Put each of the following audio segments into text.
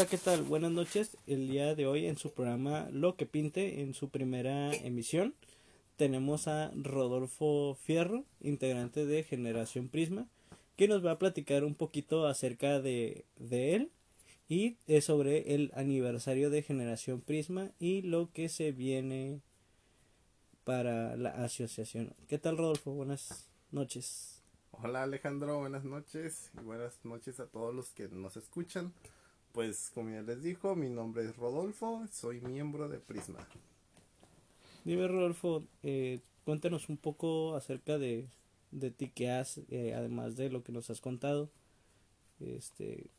Hola, ¿qué tal? Buenas noches. El día de hoy en su programa Lo que Pinte, en su primera emisión, tenemos a Rodolfo Fierro, integrante de Generación Prisma, que nos va a platicar un poquito acerca de, de él y es sobre el aniversario de Generación Prisma y lo que se viene para la asociación. ¿Qué tal, Rodolfo? Buenas noches. Hola Alejandro, buenas noches y buenas noches a todos los que nos escuchan. Pues como ya les dijo, mi nombre es Rodolfo, soy miembro de Prisma. Dime Rodolfo, eh, cuéntanos un poco acerca de, de ti que has, eh, además de lo que nos has contado. Este,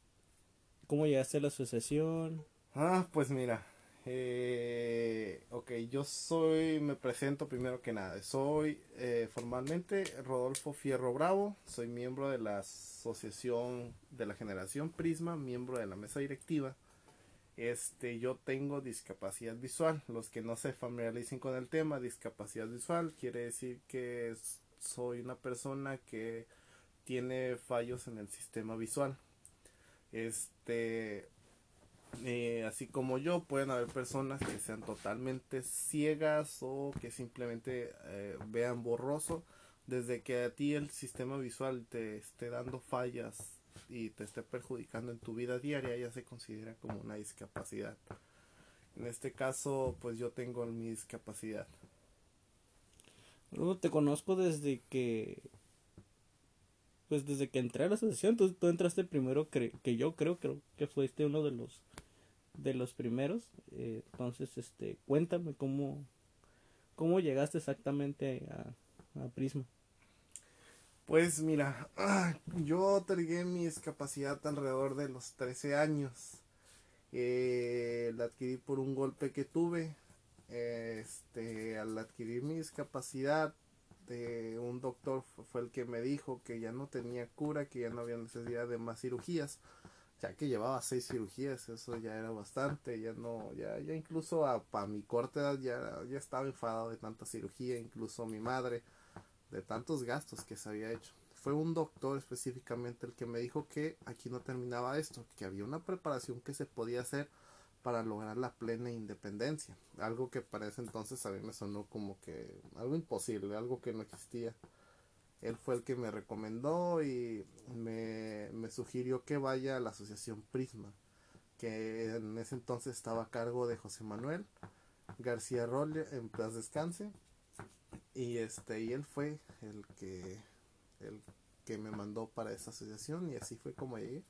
¿Cómo llegaste a la asociación? Ah, pues mira, eh, ok, yo soy, me presento primero que nada. Soy eh, formalmente Rodolfo Fierro Bravo, soy miembro de la Asociación de la Generación Prisma, miembro de la mesa directiva. Este, yo tengo discapacidad visual. Los que no se familiaricen con el tema, discapacidad visual quiere decir que soy una persona que tiene fallos en el sistema visual. Este, eh, así como yo, pueden haber personas que sean totalmente ciegas o que simplemente eh, vean borroso. Desde que a ti el sistema visual te esté dando fallas y te esté perjudicando en tu vida diaria, ya se considera como una discapacidad. En este caso, pues yo tengo mi discapacidad. te conozco desde que pues desde que entré a la asociación, tú, tú entraste primero que yo creo, creo que fuiste uno de los de los primeros. Eh, entonces, este, cuéntame cómo, cómo llegaste exactamente a, a Prisma. Pues mira, yo otorgué mi discapacidad alrededor de los 13 años. Eh, la adquirí por un golpe que tuve. Este, al adquirir mi discapacidad, de un doctor fue el que me dijo que ya no tenía cura, que ya no había necesidad de más cirugías ya que llevaba seis cirugías, eso ya era bastante, ya no, ya, ya incluso a, mi corta edad ya, ya estaba enfadado de tanta cirugía, incluso mi madre, de tantos gastos que se había hecho. Fue un doctor específicamente el que me dijo que aquí no terminaba esto, que había una preparación que se podía hacer para lograr la plena independencia, algo que para ese entonces a mí me sonó como que algo imposible, algo que no existía él fue el que me recomendó y me, sugirió que vaya a la asociación Prisma, que en ese entonces estaba a cargo de José Manuel García Rolle en Paz Descanse y este y él fue el que el que me mandó para esa asociación y así fue como llegué.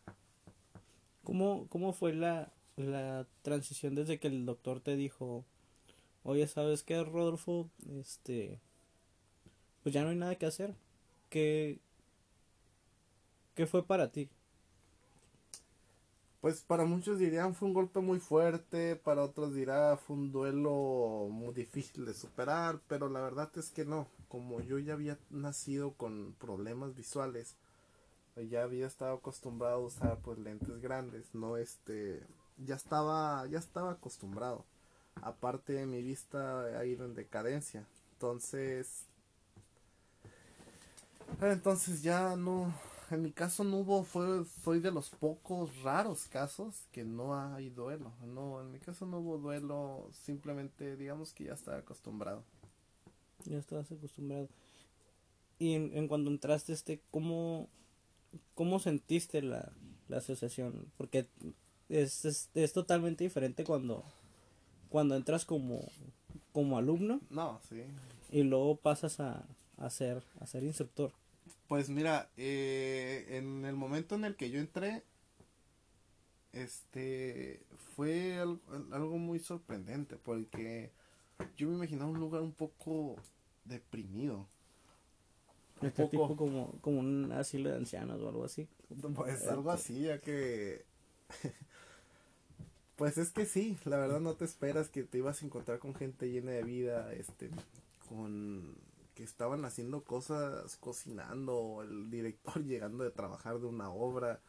¿Cómo, cómo fue la, la transición desde que el doctor te dijo, oye, ¿sabes qué, Rodolfo? Este, pues ya no hay nada que hacer. ¿Qué, qué fue para ti? Pues para muchos dirían fue un golpe muy fuerte, para otros dirá fue un duelo muy difícil de superar, pero la verdad es que no, como yo ya había nacido con problemas visuales, ya había estado acostumbrado a usar pues lentes grandes, no este, ya estaba, ya estaba acostumbrado. Aparte mi vista ha ido en decadencia, entonces entonces ya no, en mi caso no hubo, fue, soy de los pocos raros casos que no hay duelo. No, en mi caso no hubo duelo, simplemente digamos que ya estaba acostumbrado. Ya estabas acostumbrado. Y en, en cuando entraste, este, ¿cómo, cómo sentiste la, la asociación? Porque es, es, es, totalmente diferente cuando, cuando entras como, como alumno. No, sí. Y luego pasas a, a ser, a ser instructor. Pues mira, eh, en el momento en el que yo entré, este, fue algo, muy sorprendente porque yo me imaginaba un lugar un poco deprimido. Este tipo como, como un asilo de ancianos o algo así. Pues algo así, ya que... pues es que sí, la verdad no te esperas que te ibas a encontrar con gente llena de vida, este, con estaban haciendo cosas, cocinando, el director llegando de trabajar de una obra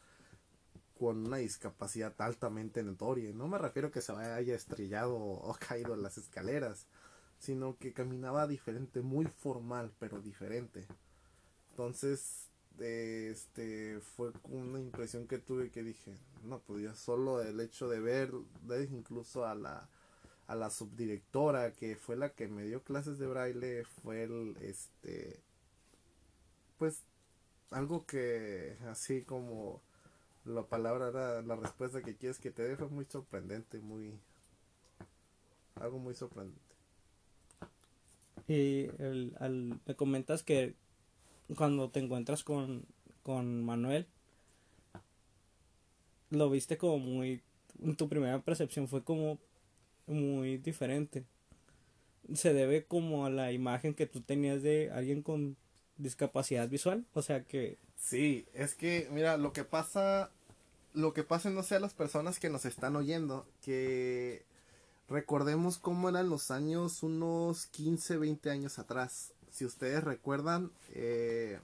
con una discapacidad altamente notoria. No me refiero a que se haya estrellado o caído en las escaleras, sino que caminaba diferente, muy formal, pero diferente. Entonces este fue una impresión que tuve que dije, no, pues ya solo el hecho de ver, de incluso a la a la subdirectora que fue la que me dio clases de braille fue el este pues algo que así como la palabra era la respuesta que quieres que te dé fue muy sorprendente muy algo muy sorprendente. Y el, al, me comentas que cuando te encuentras con, con Manuel, lo viste como muy, tu primera percepción fue como muy diferente. Se debe como a la imagen que tú tenías de alguien con discapacidad visual, o sea que... Sí, es que, mira, lo que pasa, lo que pasa no sé a las personas que nos están oyendo, que recordemos cómo eran los años unos 15, 20 años atrás. Si ustedes recuerdan, eh,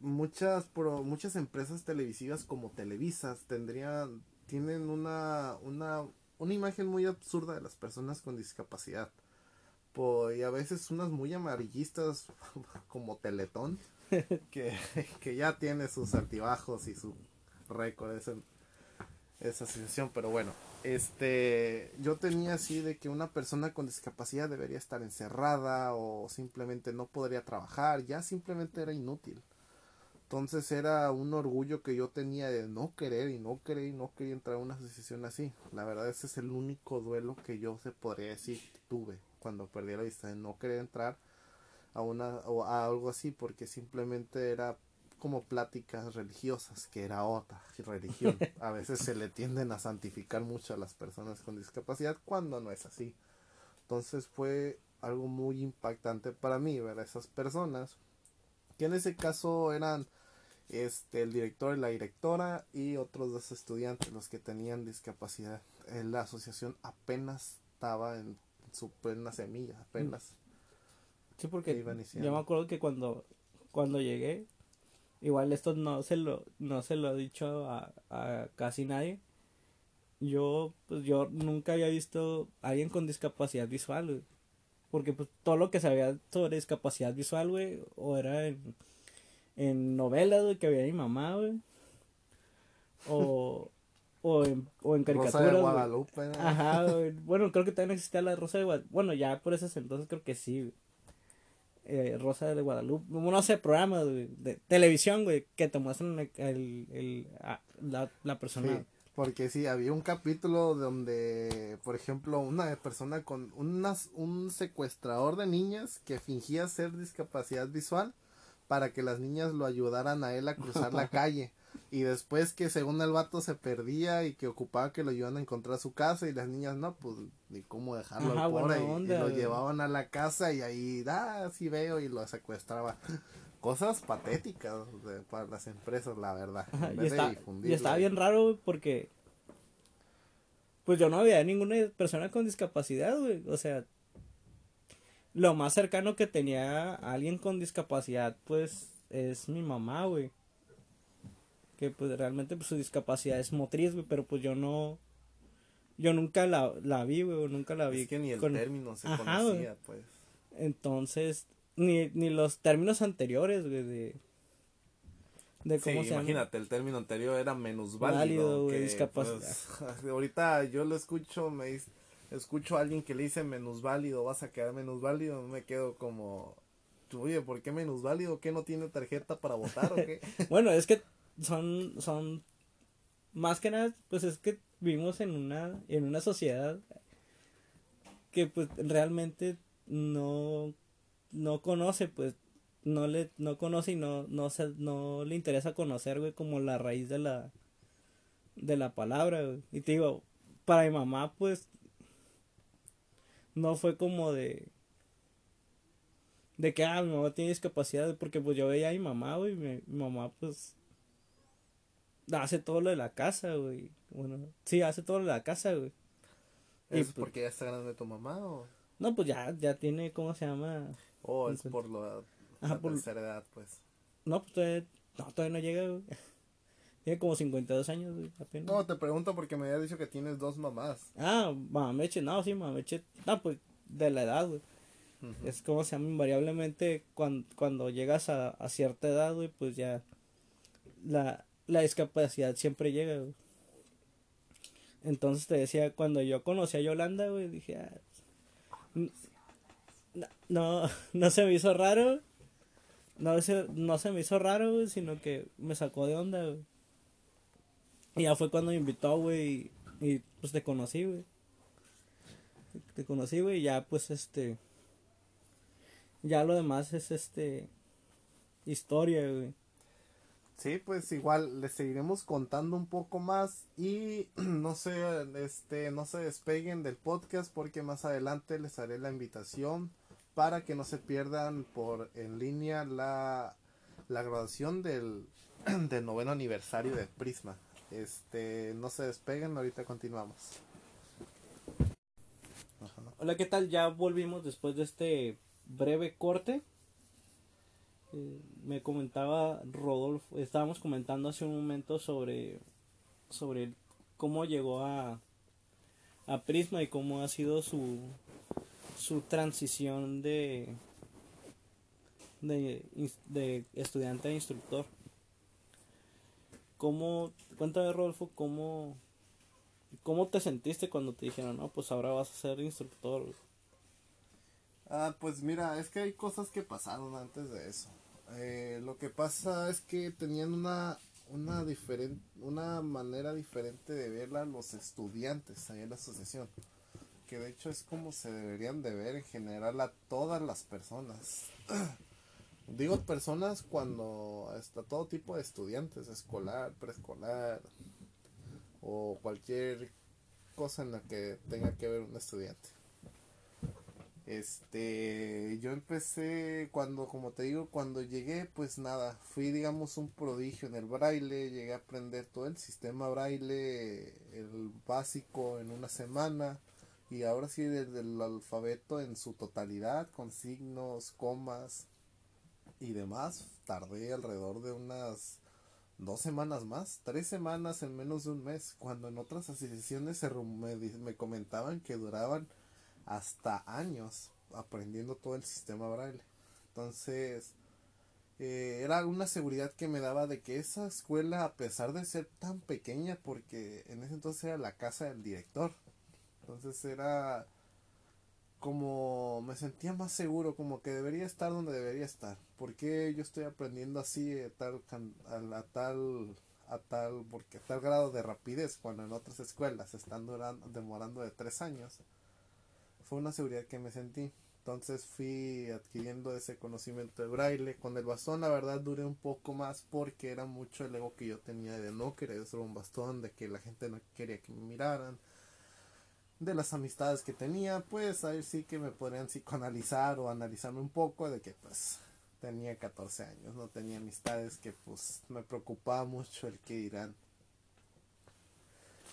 muchas, pro, muchas empresas televisivas como Televisas tendrían, tienen una, una, una imagen muy absurda de las personas con discapacidad. y a veces unas muy amarillistas como Teletón, que, que ya tiene sus altibajos y su récord esa, esa situación, pero bueno, este, yo tenía así de que una persona con discapacidad debería estar encerrada o simplemente no podría trabajar, ya simplemente era inútil. Entonces era un orgullo que yo tenía de no querer y no querer y no quería entrar a una asociación así. La verdad ese es el único duelo que yo se podría decir tuve cuando perdí la vista de no querer entrar a una o a algo así porque simplemente era como pláticas religiosas, que era otra religión. A veces se le tienden a santificar mucho a las personas con discapacidad cuando no es así. Entonces fue algo muy impactante para mí ver a esas personas, que en ese caso eran este el director y la directora y otros dos estudiantes los que tenían discapacidad. Eh, la asociación apenas estaba en su plena semilla, apenas. Sí, porque yo me acuerdo que cuando cuando llegué Igual esto no se lo, no se lo he dicho a, a casi nadie. Yo, pues yo nunca había visto a alguien con discapacidad visual, Porque pues todo lo que sabía sobre discapacidad visual, güey, o era en, en novelas, güey, que había mi mamá, güey. O, o en, o en caricaturas. Rosa de Guadalupe. Ajá, güey. Bueno, creo que también existía la Rosa de Guadalupe. Bueno, ya por esos entonces creo que sí, güey eh, Rosa de Guadalupe, no sé, programas de televisión, güey, que te muestran el, el, la, la, persona. porque sí, había un capítulo donde, por ejemplo, una persona con unas, un secuestrador de niñas que fingía ser discapacidad visual para que las niñas lo ayudaran a él a cruzar la calle. Y después que según el vato se perdía y que ocupaba que lo ayudan a encontrar su casa y las niñas no, pues ni cómo dejarlo al pobre y, lo llevaban a la casa y ahí, ah, sí veo y lo secuestraba. Cosas patéticas para las empresas, la verdad. y, está, y estaba bien raro porque pues yo no había ninguna persona con discapacidad, güey. O sea, lo más cercano que tenía a alguien con discapacidad, pues, es mi mamá, güey que pues realmente pues su discapacidad es motriz, güey, pero pues yo no, yo nunca la, la vi, güey, nunca la vi. Es que ni el término se conocía, pues. Entonces, ni, ni los términos anteriores, güey, de, de cómo se imagínate, el término anterior era menos válido. que, discapacidad. Pues, ahorita yo lo escucho, me escucho a alguien que le dice menos válido, vas a quedar menos válido, me quedo como, oye, ¿por qué menos válido? ¿Qué no tiene tarjeta para votar o qué? bueno, es que son, son, más que nada, pues es que vivimos en una, en una sociedad que pues realmente no, no conoce, pues no le, no conoce y no, no se, no le interesa conocer, güey, como la raíz de la, de la palabra, güey. Y te digo, para mi mamá, pues, no fue como de, de que, ah, mi mamá tiene discapacidad, porque pues yo veía a mi mamá, güey, mi mamá, pues, hace todo lo de la casa, güey. Bueno, sí, hace todo lo de la casa, güey. ¿Es pues porque ya está grande tu mamá o...? No, pues ya, ya tiene, ¿cómo se llama? Oh, es por lo, la tercera edad, pues. No, pues todavía, no, todavía no llega, güey. Tiene como 52 años, güey, apenas. No, te pregunto porque me había dicho que tienes dos mamás. Ah, mamameche, no, sí, mamameche. No, pues, de la edad, güey. Es como se llama invariablemente cuando, cuando llegas a, a cierta edad, güey, pues ya la, la discapacidad siempre llega, güey. Entonces te decía, cuando yo conocí a Yolanda, güey, dije, ah, no, no, se me hizo raro, no se, no se me hizo raro, güey, sino que me sacó de onda, güey. Y ya fue cuando me invitó, güey, y, y pues te conocí, güey. Te conocí, güey, y ya pues este... Ya lo demás es este... Historia, güey. Sí, pues igual les seguiremos contando un poco más y no se, este, no se despeguen del podcast porque más adelante les haré la invitación para que no se pierdan por en línea la, la graduación del, del noveno aniversario de Prisma. Este, no se despeguen, ahorita continuamos. Hola, ¿qué tal? Ya volvimos después de este breve corte. Eh, me comentaba Rodolfo, estábamos comentando hace un momento sobre, sobre cómo llegó a, a Prisma y cómo ha sido su, su transición de, de, de estudiante a instructor. ¿Cómo, cuéntame Rodolfo, cómo, cómo te sentiste cuando te dijeron, no, pues ahora vas a ser instructor? Ah, pues mira, es que hay cosas que pasaron antes de eso. Eh, lo que pasa es que tenían una una diferente una manera diferente de verla los estudiantes ahí en la asociación que de hecho es como se deberían de ver en general a todas las personas digo personas cuando está todo tipo de estudiantes escolar preescolar o cualquier cosa en la que tenga que ver un estudiante. Este, yo empecé cuando, como te digo, cuando llegué, pues nada, fui digamos un prodigio en el braille, llegué a aprender todo el sistema braille, el básico en una semana y ahora sí desde el alfabeto en su totalidad, con signos, comas y demás, tardé alrededor de unas dos semanas más, tres semanas en menos de un mes, cuando en otras asociaciones se me, me comentaban que duraban hasta años aprendiendo todo el sistema braille. Entonces, eh, era una seguridad que me daba de que esa escuela, a pesar de ser tan pequeña, porque en ese entonces era la casa del director, entonces era como me sentía más seguro, como que debería estar donde debería estar. Porque yo estoy aprendiendo así a tal, a, tal, a tal, porque a tal grado de rapidez cuando en otras escuelas están durando, demorando de tres años? fue una seguridad que me sentí. Entonces fui adquiriendo ese conocimiento de braille. Con el bastón, la verdad, duré un poco más porque era mucho el ego que yo tenía de no querer ser un bastón, de que la gente no quería que me miraran. De las amistades que tenía, pues ahí sí que me podrían psicoanalizar o analizarme un poco de que pues tenía 14 años, no tenía amistades que pues me preocupaba mucho el que dirán.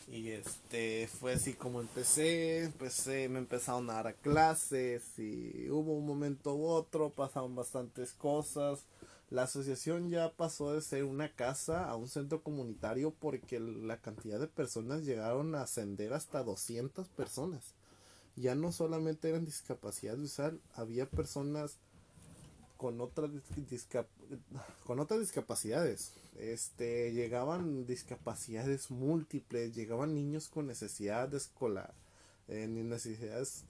Y este fue así como empecé, empecé, me empezaron a dar clases y hubo un momento u otro, pasaron bastantes cosas. La asociación ya pasó de ser una casa a un centro comunitario porque la cantidad de personas llegaron a ascender hasta 200 personas. Ya no solamente eran discapacidad visual, había personas con otras, con otras discapacidades. Este, llegaban discapacidades múltiples, llegaban niños con escolar, eh, necesidades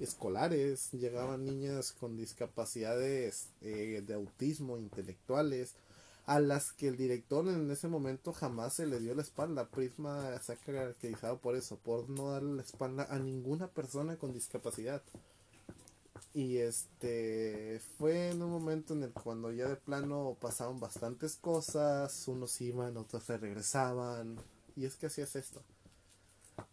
escolares, llegaban niñas con discapacidades eh, de autismo, intelectuales, a las que el director en ese momento jamás se le dio la espalda. Prisma se ha caracterizado por eso, por no darle la espalda a ninguna persona con discapacidad. Y este fue en un momento en el cuando ya de plano pasaban bastantes cosas, unos iban, otros se regresaban, y es que así es esto.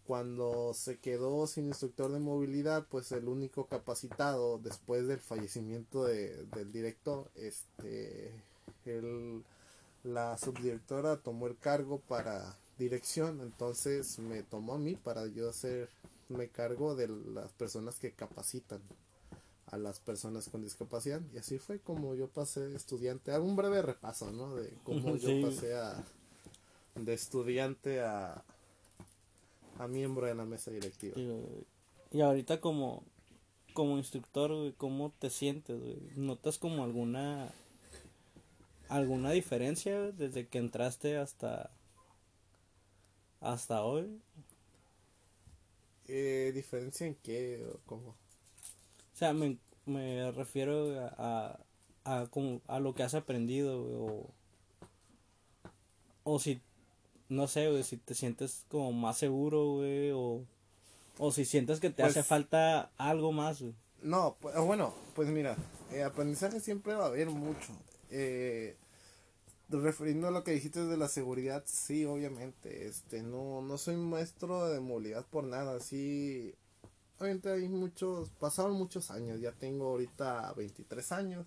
Cuando se quedó sin instructor de movilidad, pues el único capacitado después del fallecimiento de, del director, este, el, la subdirectora tomó el cargo para dirección, entonces me tomó a mí para yo hacerme cargo de las personas que capacitan a las personas con discapacidad y así fue como yo pasé estudiante hago un breve repaso no de cómo yo pasé a de estudiante a a miembro de la mesa directiva y, ahorita como como instructor, güey, ¿cómo te sientes, güey? ¿Notas como alguna alguna diferencia desde que entraste hasta hasta hoy? Eh, ¿Diferencia en qué cómo? O sea, me, me refiero a, a, como, a lo que has aprendido, güey, o, o si, no sé, güey, si te sientes como más seguro, güey, o, o si sientes que te Pues- hace falta algo más, güey. No, pues, bueno, pues mira, eh, aprendizaje siempre va a haber mucho. Eh, refiriendo a lo que dijiste de la seguridad, sí, obviamente, este, no, no soy maestro de movilidad por nada, sí, obviamente hay muchos, pasaron muchos años, ya tengo ahorita 23 años,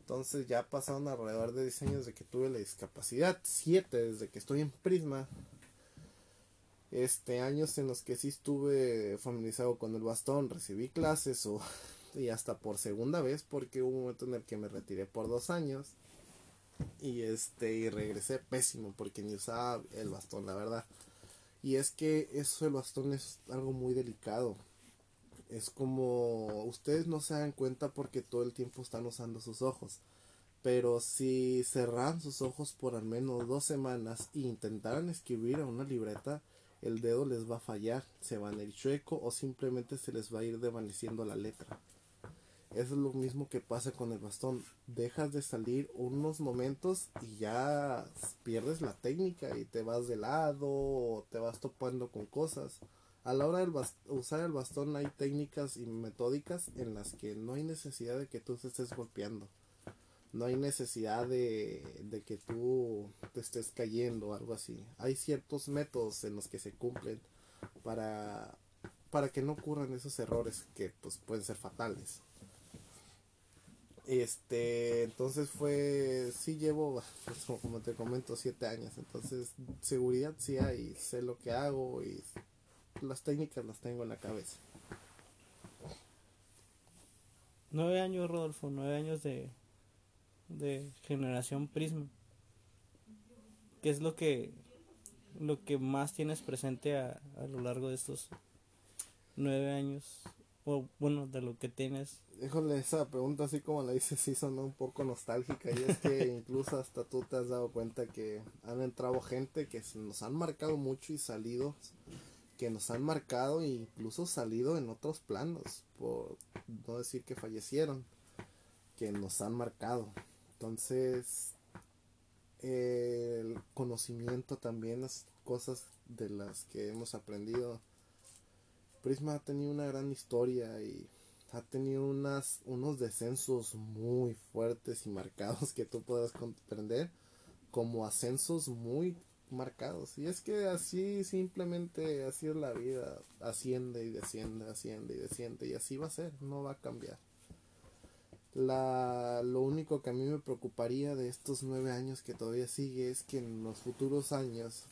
entonces ya pasaron alrededor de 10 años de que tuve la discapacidad, 7 desde que estoy en Prisma, este años en los que sí estuve familiarizado con el bastón, recibí clases o y hasta por segunda vez porque hubo un momento en el que me retiré por dos años. Y este y regresé pésimo porque ni usaba el bastón la verdad. Y es que eso del bastón es algo muy delicado es como ustedes no se dan cuenta porque todo el tiempo están usando sus ojos pero si cerraran sus ojos por al menos dos semanas e intentaran escribir a una libreta el dedo les va a fallar, se van a ir chueco o simplemente se les va a ir desvaneciendo la letra. Es lo mismo que pasa con el bastón. Dejas de salir unos momentos y ya pierdes la técnica y te vas de lado o te vas topando con cosas. A la hora de usar el bastón hay técnicas y metódicas en las que no hay necesidad de que tú te estés golpeando. No hay necesidad de, que tú te estés cayendo o algo así. Hay ciertos métodos en los que se cumplen para, para que no ocurran esos errores que pues pueden ser fatales. Este, entonces fue, sí llevo, pues, como te comento, siete años. Entonces, seguridad sí hay, sé lo que hago y las técnicas las tengo en la cabeza. Nueve años, Rodolfo, nueve años de, de generación Prisma. ¿Qué es lo que lo que más tienes presente a, a lo largo de estos nueve años? O bueno, de lo que tienes. Híjole, esa pregunta así como la dices sí sonó un poco nostálgica y es que incluso hasta tú te has dado cuenta que han entrado gente que nos han marcado mucho y salido, que nos han marcado e incluso salido en otros planos, por no decir que fallecieron, que nos han marcado. Entonces, el conocimiento también, las cosas de las que hemos aprendido. Prisma ha tenido una gran historia y ha tenido unas, unos descensos muy fuertes y marcados que tú puedas comprender como ascensos muy marcados. Y es que así simplemente, así es la vida, asciende y desciende, asciende y desciende y así va a ser, no va a cambiar. La, lo único que a mí me preocuparía de estos nueve años que todavía sigue es que en los futuros años,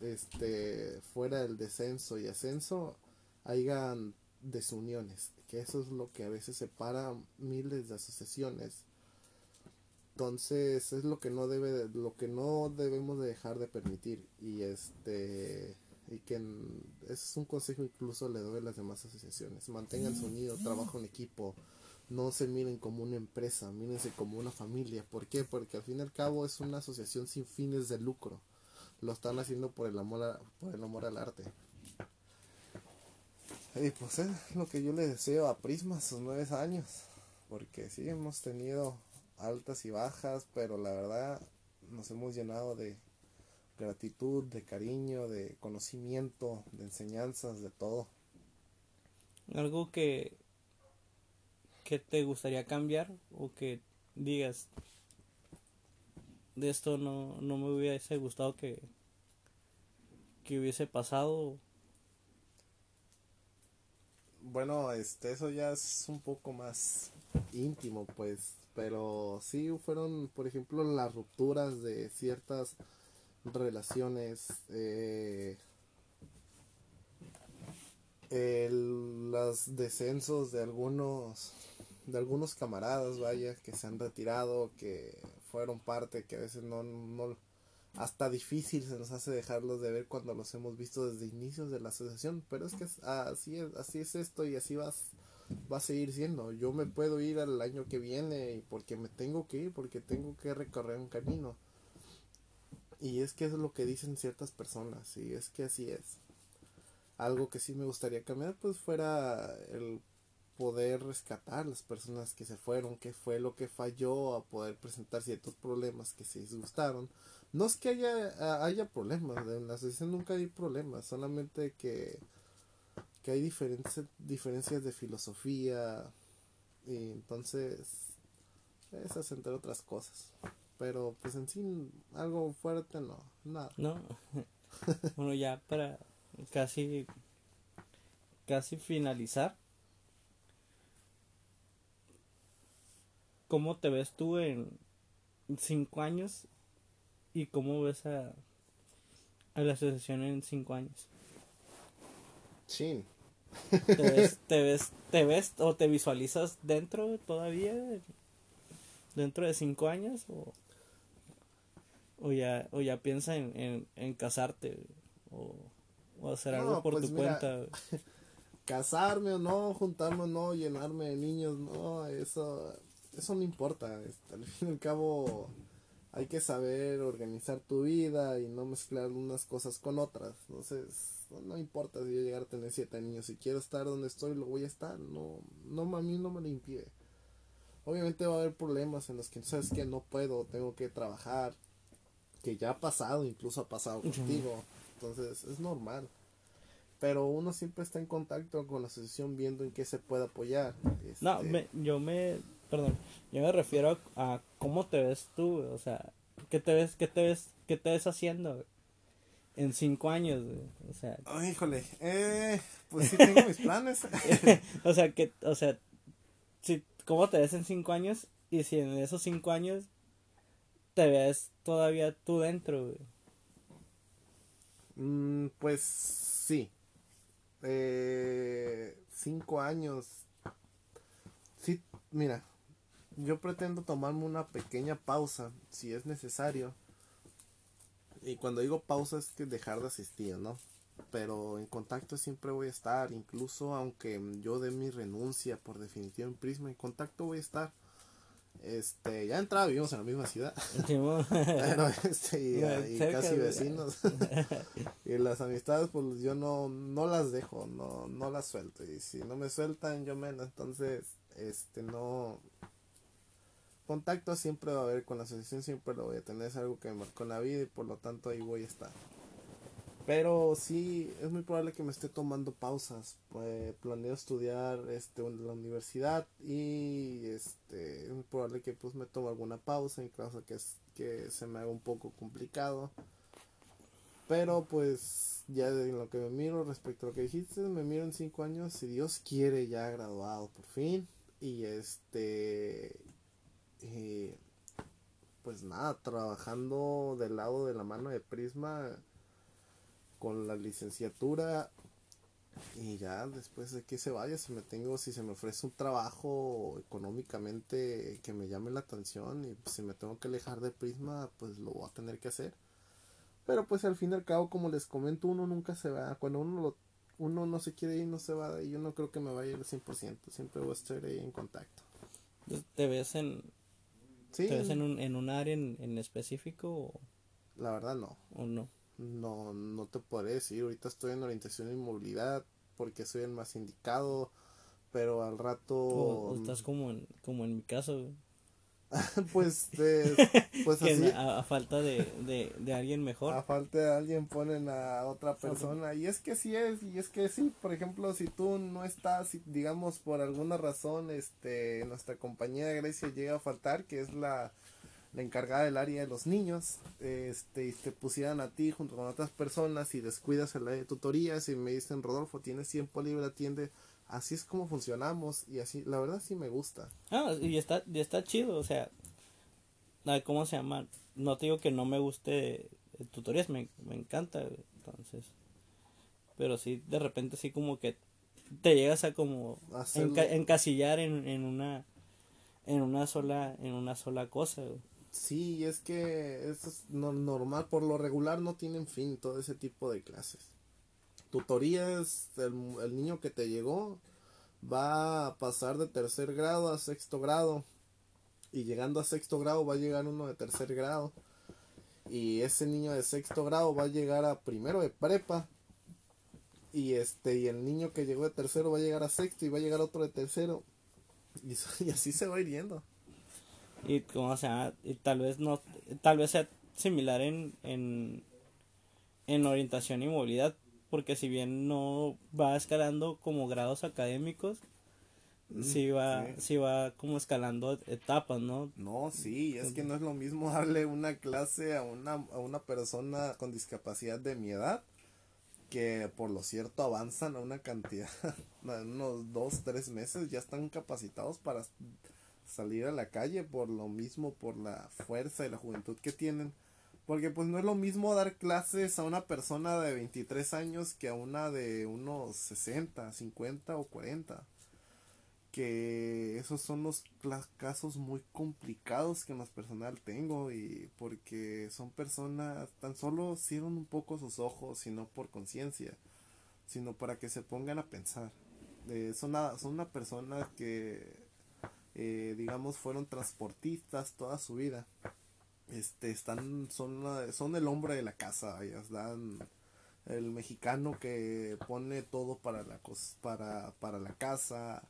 este, fuera del descenso y ascenso, hayan desuniones, que eso es lo que a veces separa miles de asociaciones. Entonces es lo que no debe, de- lo que no debemos de dejar de permitir y este y que en- ese es un consejo incluso le doy a las demás asociaciones. Mantengan su unido, trabajo en equipo, no se miren como una empresa, mírense como una familia. ¿Por qué? Porque al fin y al cabo es una asociación sin fines de lucro. Lo están haciendo por el amor, a- por el amor al arte. Y pues es lo que yo le deseo a Prisma sus nueve años. Porque sí hemos tenido altas y bajas, pero la verdad nos hemos llenado de gratitud, de cariño, de conocimiento, de enseñanzas, de todo. Algo que que te gustaría cambiar o que digas de esto no, no me hubiese gustado que que hubiese pasado Bueno, este, eso ya es un poco más íntimo, pues, pero sí fueron, por ejemplo, las rupturas de ciertas relaciones, eh, el- los descensos de algunos, de algunos camaradas, vaya, que se han retirado, que fueron parte, que a veces no, no, hasta difícil se nos hace dejarlos de ver cuando los hemos visto desde inicios de la asociación, pero es que así es, así es esto y así vas va a seguir siendo. Yo me puedo ir al año que viene porque me tengo que ir, porque tengo que recorrer un camino. Y es que es lo que dicen ciertas personas, y es que así es. Algo que sí me gustaría cambiar, pues fuera el poder rescatar las personas que se fueron, qué fue lo que falló a poder presentar ciertos problemas que se disgustaron. No es que haya, haya problemas, en la asociación nunca hay problemas, solamente que, que hay diferentes, diferencias de filosofía y entonces esas entre otras cosas. Pero pues en sí algo fuerte no, nada. No. bueno, ya para casi casi finalizar. ¿Cómo te ves tú en cinco años y cómo ves a, a la asociación en cinco años? Sí. ¿Te ves, te ves, te ves o te visualizas dentro todavía? ¿Dentro de cinco años? ¿O, o ya, o ya piensa en, en, en casarte? O, o hacer algo No, por pues tu mira, cuenta. casarme o no, juntarme o no, llenarme de niños, no, eso, eso no importa. este, al fin y al cabo hay que saber organizar tu vida y no mezclar unas cosas con otras. Entonces, no, no importa si yo llegar a tener siete niños, si quiero estar donde estoy, lo voy a estar. No, no a mí no me lo impide. Obviamente va a haber problemas en los que sabes que no puedo, tengo que trabajar, que ya ha pasado, incluso ha pasado contigo. Entonces, es normal pero uno siempre está en contacto con la asociación viendo en qué se puede apoyar. No, Este, me- yo me, perdón, yo me refiero a, a cómo te ves tú, o sea, qué te ves, qué te ves, qué te ves haciendo en cinco años, güey, o sea, Ay, híjole, eh, pues sí tengo mis planes. o sea, que, o sea, si, cómo te ves en cinco años y si en esos cinco años te ves todavía tú dentro, güey. Mm, pues sí. Eh, cinco años. Sí, mira, yo pretendo tomarme una pequeña pausa, si es necesario. Y cuando digo pausa es que dejar de asistir, ¿no? Pero en contacto siempre voy a estar, incluso aunque yo dé mi renuncia por definitiva en Prisma, en contacto voy a estar. Este, ya entrada vivimos en la misma ciudad. Pero este, y, Bueno, y casi vecinos. y las amistades, pues yo no, no las dejo, no, no las suelto. Y si no me sueltan, yo menos. Entonces, este, no. Contacto siempre va a haber con la asociación, siempre lo voy a tener. Es algo que me marcó la vida y por lo tanto ahí voy a estar. Pero sí, es muy probable que me esté tomando pausas. Pues, planeo estudiar este, en la universidad y este, es muy probable que pues me tome alguna pausa en caso que, es- que se me haga un poco complicado. Pero pues ya de lo que me miro respecto a lo que dijiste, me miro en cinco años, si Dios quiere, ya graduado por fin. Y este, eh, pues nada, trabajando del lado de la mano de Prisma con la licenciatura y ya después de que se vaya si me tengo si se me ofrece un trabajo económicamente que me llame la atención y si me tengo que alejar de Prisma pues lo voy a tener que hacer. Pero pues al fin y al cabo como les comento uno nunca se va cuando uno lo uno no se quiere ir no se va y yo no creo que me vaya al 100% siempre voy a estar ahí en contacto. ¿Te ves en, sí te ves en un, en un área en, en específico o, la verdad no o no? No, no te podré decir. Ahorita estoy en orientación y movilidad porque soy el más indicado. Pero al rato. O, o estás como en, como en mi caso, güey. pues, eh, pues así. a, a falta de, de, de alguien mejor. A falta de alguien ponen a otra persona. Y es que sí es, y es que sí, por ejemplo, si tú no estás, digamos, por alguna razón, este, nuestra compañía de Grecia llega a faltar, que es la, la encargada del área de los niños, este, y te pusieran a ti junto con otras personas y descuidas el área de tutorías y me dicen, Rodolfo, tienes tiempo libre, atiende. Así es como funcionamos y así, la verdad sí me gusta. Ah, y está, y está chido, o sea, ¿cómo se llama? No te digo que no me guste tutorías, me, me encanta, entonces, pero sí, de repente sí como que te llegas a como enca- encasillar en, en una, en una sola, en una sola cosa, güey. Sí, es que eso es no- normal, por lo regular no tienen fin todo ese tipo de clases. Tutorías, el, el niño que te llegó, va a pasar de tercer grado a sexto grado. Y llegando a sexto grado va a llegar uno de tercer grado. Y ese niño de sexto grado va a llegar a primero de prepa. Y este y el niño que llegó de tercero va a llegar a sexto y va a llegar otro de tercero. Y, así se va hiriendo y como sea y tal vez no tal vez sea similar en, en en orientación y movilidad porque si bien no va escalando como grados académicos mm, sí va sí. va como escalando etapas no no sí es que no es lo mismo darle una clase a una a una persona con discapacidad de mi edad que por lo cierto avanzan a una cantidad unos dos tres meses ya están capacitados para salir a la calle por lo mismo por la fuerza y la juventud que tienen porque pues no es lo mismo dar clases a una persona de 23 años que a una de unos 60, 50 o 40. Que esos son los casos muy complicados que más personal tengo y porque son personas tan solo cierran un poco sus ojos y no por conciencia, sino para que se pongan a pensar. Son, una, son una persona que eh, digamos fueron transportistas toda su vida este están son son el hombre de la casa el mexicano que pone todo para la para para la casa.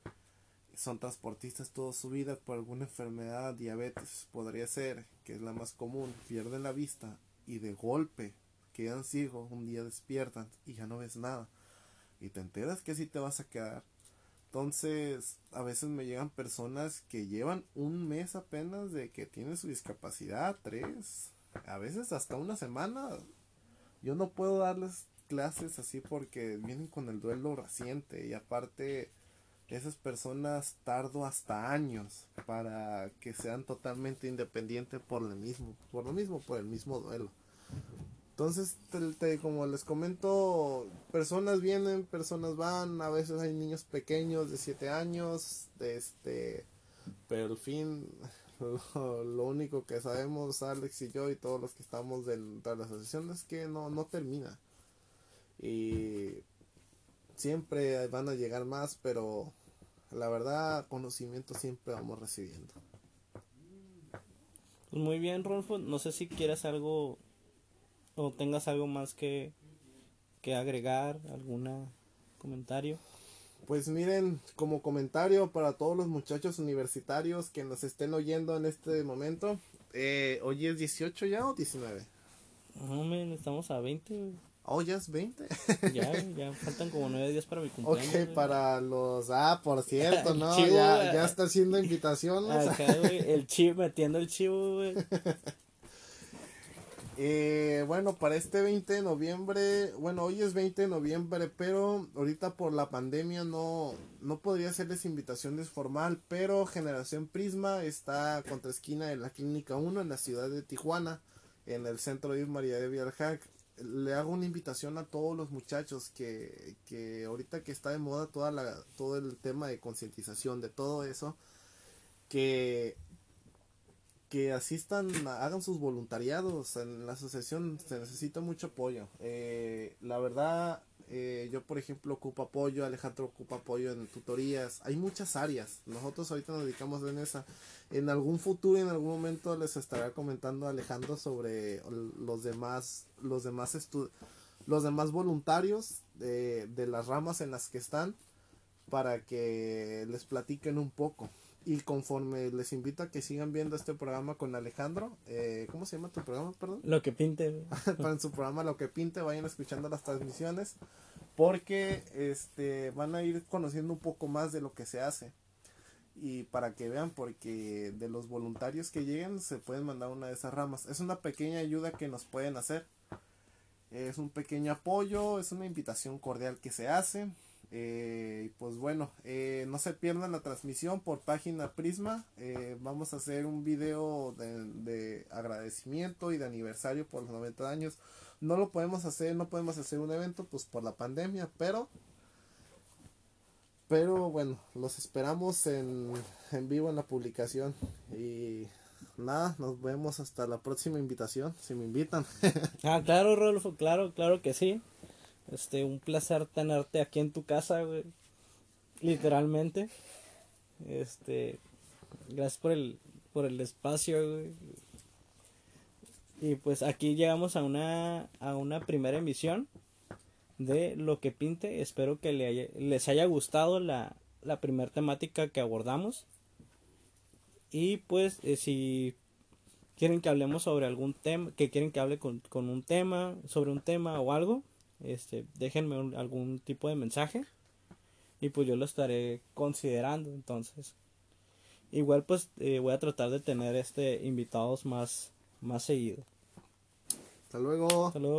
Son transportistas toda su vida por alguna enfermedad diabetes podría ser que es la más común. Pierden la vista y de golpe quedan ciegos un día despiertan y ya no ves nada. Y te enteras que así te vas a quedar entonces, a veces me llegan personas que llevan un mes apenas de que tienen su discapacidad, tres, a veces hasta una semana. Yo no puedo darles clases así porque vienen con el duelo reciente y aparte esas personas tardo hasta años para que sean totalmente independientes por lo mismo, por lo mismo, por el mismo duelo. Entonces, como les comento, personas vienen, personas van, a veces hay niños pequeños de 7 años, este, pero al fin, lo, único que sabemos, Alex y yo y todos los que estamos dentro de la asociación es que no, no termina. Y siempre van a llegar más, pero la verdad, conocimiento siempre vamos recibiendo. Muy bien, Rolfo, no sé si quieres algo o tengas algo más que, que agregar, algún comentario. Pues miren, como comentario para todos los muchachos universitarios que nos estén oyendo en este momento, eh, ¿hoy es 18 ya o 19? No, estamos a 20. Oh, ya es 20. ya, ya faltan como 9 días para mi cumpleaños. Ok, para los. Ah, por cierto, ¿no? ya, ya está haciendo invitaciones. el chivo, metiendo el chivo, güey. Eh, bueno, para este 20 de noviembre, bueno, hoy es 20 de noviembre, pero ahorita por la pandemia no, no podría hacerles invitaciones formal, pero Generación Prisma está contra esquina de la Clínica 1 en la ciudad de Tijuana, en el centro de María de Vialjac. Le hago una invitación a todos los muchachos que, que ahorita que está de moda toda la, todo el tema de concientización de todo eso, que que asistan, hagan sus voluntariados. En la asociación se necesita mucho apoyo. Eh, la verdad, eh, yo por ejemplo ocupo apoyo, Alejandro ocupa apoyo en tutorías. Hay muchas áreas. Nosotros ahorita nos dedicamos en esa. En algún futuro, en algún momento les estará comentando Alejandro sobre los demás, los demás los demás voluntarios de, de las ramas en las que están para que les platiquen un poco y conforme les invito a que sigan viendo este programa con Alejandro, eh, ¿cómo se llama tu programa, perdón? Lo que pinte. Para su programa Lo que pinte, vayan escuchando las transmisiones porque este van a ir conociendo un poco más de lo que se hace y para que vean porque de los voluntarios que lleguen se pueden mandar una de esas ramas. Es una pequeña ayuda que nos pueden hacer. Es un pequeño apoyo, es una invitación cordial que se hace eh, pues bueno, eh, no se pierdan la transmisión por página Prisma. Eh, vamos a hacer un video de, agradecimiento y de aniversario por los 90 años. No lo podemos hacer, no podemos hacer un evento pues por la pandemia, pero pero bueno, los esperamos en, en vivo en la publicación y nada, nos vemos hasta la próxima invitación, si me invitan. ah, claro, Rolfo, claro, claro que sí. Este, un placer tenerte aquí en tu casa, güey. literalmente. Este, gracias por el, por el espacio. Y pues aquí llegamos a una, a una primera emisión de lo que pinte. Espero que les haya gustado la, la primera temática que abordamos. Y pues eh, si quieren que hablemos sobre algún tema, que quieren que hable con, con, un tema, sobre un tema o algo, este, déjenme algún tipo de mensaje y pues yo lo estaré considerando entonces. Igual pues eh, voy a tratar de tener este invitados más, más seguido. Hasta luego. Hasta luego.